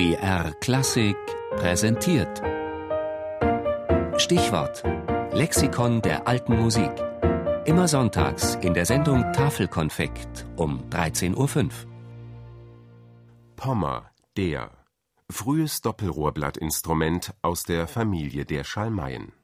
BR Klassik präsentiert. Stichwort: Lexikon der alten Musik. Immer sonntags in der Sendung Tafelkonfekt um 13.05 Uhr. Pommer, der. Frühes Doppelrohrblattinstrument aus der Familie der Schalmeien.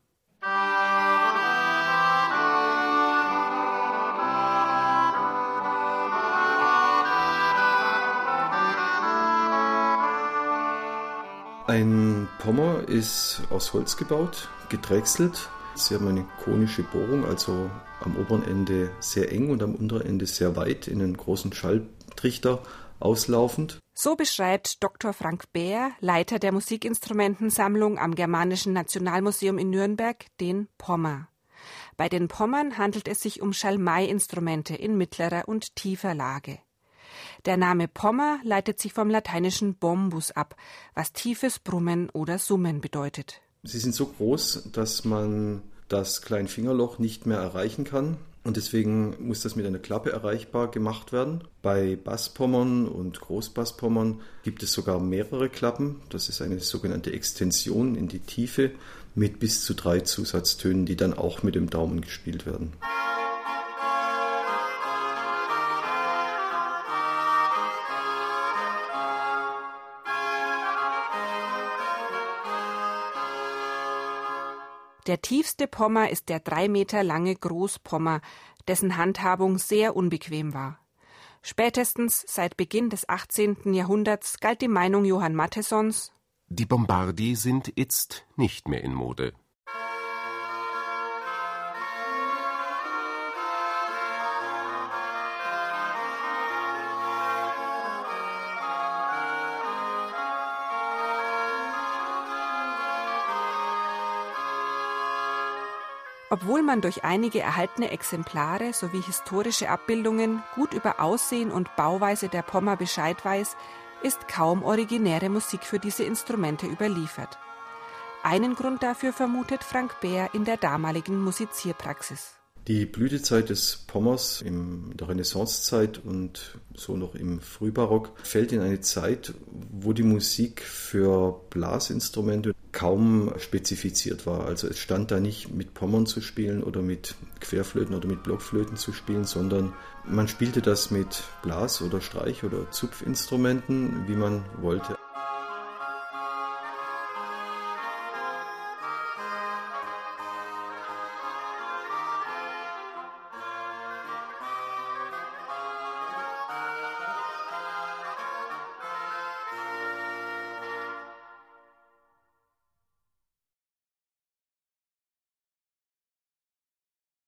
Ein Pommer ist aus Holz gebaut, gedrechselt. Sie haben eine konische Bohrung, also am oberen Ende sehr eng und am unteren Ende sehr weit in einen großen Schalltrichter auslaufend. So beschreibt Dr. Frank Bär, Leiter der Musikinstrumentensammlung am Germanischen Nationalmuseum in Nürnberg, den Pommer. Bei den Pommern handelt es sich um Schalmei-Instrumente in mittlerer und tiefer Lage. Der Name Pommer leitet sich vom lateinischen bombus ab, was tiefes Brummen oder Summen bedeutet. Sie sind so groß, dass man das Kleinfingerloch nicht mehr erreichen kann. Und deswegen muss das mit einer Klappe erreichbar gemacht werden. Bei Basspommern und Großbasspommern gibt es sogar mehrere Klappen. Das ist eine sogenannte Extension in die Tiefe mit bis zu drei Zusatztönen, die dann auch mit dem Daumen gespielt werden. Der tiefste Pommer ist der drei Meter lange Großpommer, dessen Handhabung sehr unbequem war. Spätestens seit Beginn des 18. Jahrhunderts galt die Meinung Johann Mattessons, die Bombardi sind jetzt nicht mehr in Mode. Obwohl man durch einige erhaltene Exemplare sowie historische Abbildungen gut über Aussehen und Bauweise der Pommer Bescheid weiß, ist kaum originäre Musik für diese Instrumente überliefert. Einen Grund dafür vermutet Frank Bär in der damaligen Musizierpraxis. Die Blütezeit des Pommers in der Renaissancezeit und so noch im Frühbarock fällt in eine Zeit, wo die Musik für Blasinstrumente kaum spezifiziert war. Also es stand da nicht mit Pommern zu spielen oder mit Querflöten oder mit Blockflöten zu spielen, sondern man spielte das mit Blas- oder Streich- oder Zupfinstrumenten, wie man wollte.